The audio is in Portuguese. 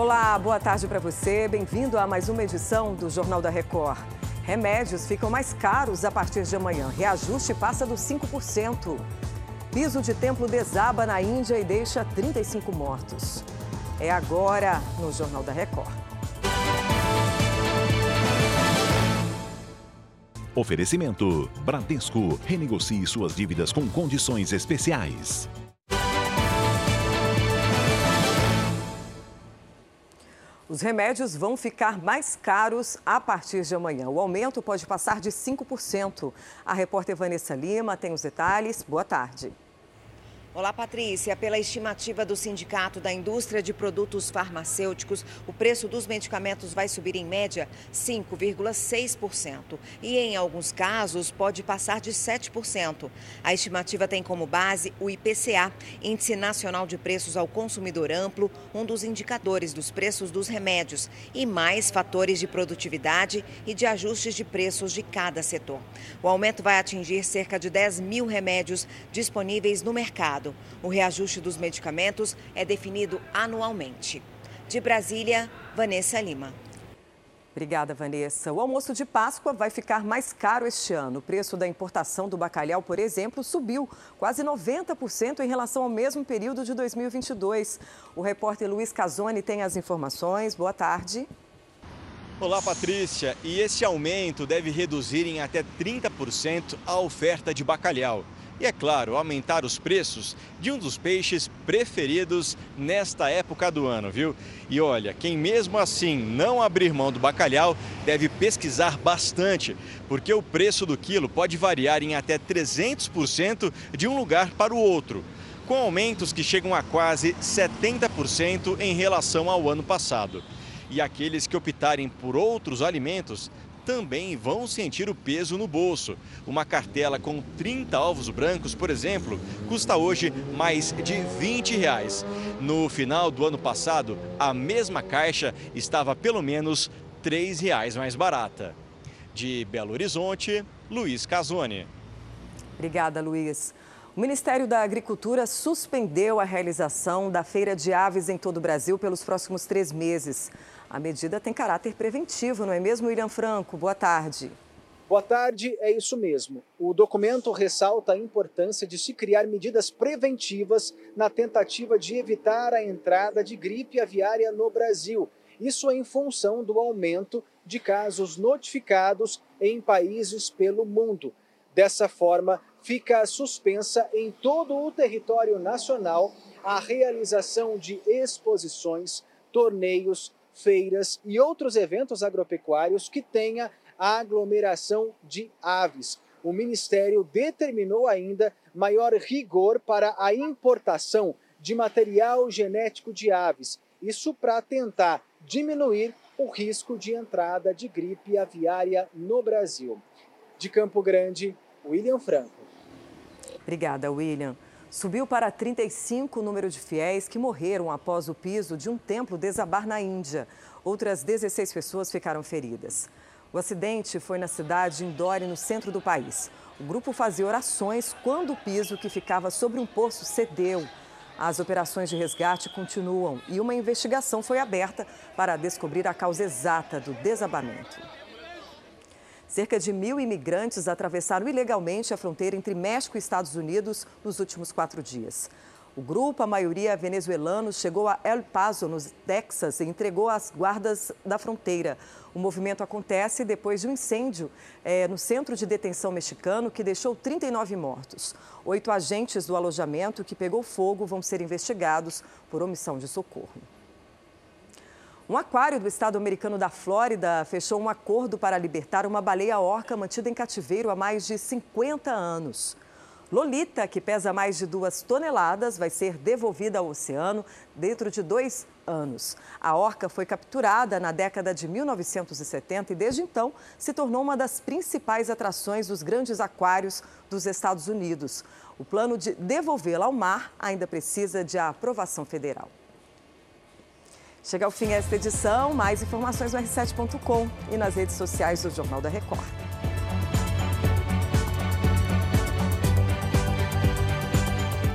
Olá, boa tarde para você. Bem-vindo a mais uma edição do Jornal da Record. Remédios ficam mais caros a partir de amanhã. Reajuste passa dos 5%. Piso de templo desaba na Índia e deixa 35 mortos. É agora no Jornal da Record. Oferecimento: Bradesco. Renegocie suas dívidas com condições especiais. Os remédios vão ficar mais caros a partir de amanhã. O aumento pode passar de 5%. A repórter Vanessa Lima tem os detalhes. Boa tarde. Olá, Patrícia. Pela estimativa do Sindicato da Indústria de Produtos Farmacêuticos, o preço dos medicamentos vai subir em média 5,6% e, em alguns casos, pode passar de 7%. A estimativa tem como base o IPCA, Índice Nacional de Preços ao Consumidor Amplo, um dos indicadores dos preços dos remédios, e mais fatores de produtividade e de ajustes de preços de cada setor. O aumento vai atingir cerca de 10 mil remédios disponíveis no mercado. O reajuste dos medicamentos é definido anualmente. De Brasília, Vanessa Lima. Obrigada, Vanessa. O almoço de Páscoa vai ficar mais caro este ano. O preço da importação do bacalhau, por exemplo, subiu quase 90% em relação ao mesmo período de 2022. O repórter Luiz Casoni tem as informações. Boa tarde. Olá, Patrícia. E esse aumento deve reduzir em até 30% a oferta de bacalhau e, é claro, aumentar os preços de um dos peixes preferidos nesta época do ano, viu? E olha, quem mesmo assim não abrir mão do bacalhau deve pesquisar bastante, porque o preço do quilo pode variar em até 300% de um lugar para o outro com aumentos que chegam a quase 70% em relação ao ano passado. E aqueles que optarem por outros alimentos também vão sentir o peso no bolso. Uma cartela com 30 ovos brancos, por exemplo, custa hoje mais de 20 reais. No final do ano passado, a mesma caixa estava pelo menos 3 reais mais barata. De Belo Horizonte, Luiz Casoni. Obrigada, Luiz. O Ministério da Agricultura suspendeu a realização da Feira de Aves em todo o Brasil pelos próximos três meses. A medida tem caráter preventivo, não é mesmo, William Franco? Boa tarde. Boa tarde, é isso mesmo. O documento ressalta a importância de se criar medidas preventivas na tentativa de evitar a entrada de gripe aviária no Brasil. Isso em função do aumento de casos notificados em países pelo mundo. Dessa forma, fica suspensa em todo o território nacional a realização de exposições, torneios, feiras e outros eventos agropecuários que tenha aglomeração de aves. O Ministério determinou ainda maior rigor para a importação de material genético de aves, isso para tentar diminuir o risco de entrada de gripe aviária no Brasil. De Campo Grande, William Franco. Obrigada, William. Subiu para 35 o número de fiéis que morreram após o piso de um templo desabar na Índia. Outras 16 pessoas ficaram feridas. O acidente foi na cidade de Indore, no centro do país. O grupo fazia orações quando o piso que ficava sobre um poço cedeu. As operações de resgate continuam e uma investigação foi aberta para descobrir a causa exata do desabamento. Cerca de mil imigrantes atravessaram ilegalmente a fronteira entre México e Estados Unidos nos últimos quatro dias. O grupo, a maioria venezuelanos, chegou a El Paso, no Texas, e entregou as guardas da fronteira. O movimento acontece depois de um incêndio é, no centro de detenção mexicano que deixou 39 mortos. Oito agentes do alojamento que pegou fogo vão ser investigados por omissão de socorro. Um aquário do estado americano da Flórida fechou um acordo para libertar uma baleia orca mantida em cativeiro há mais de 50 anos. Lolita, que pesa mais de duas toneladas, vai ser devolvida ao oceano dentro de dois anos. A orca foi capturada na década de 1970 e, desde então, se tornou uma das principais atrações dos grandes aquários dos Estados Unidos. O plano de devolvê-la ao mar ainda precisa de aprovação federal. Chega ao fim esta edição. Mais informações no r7.com e nas redes sociais do Jornal da Record.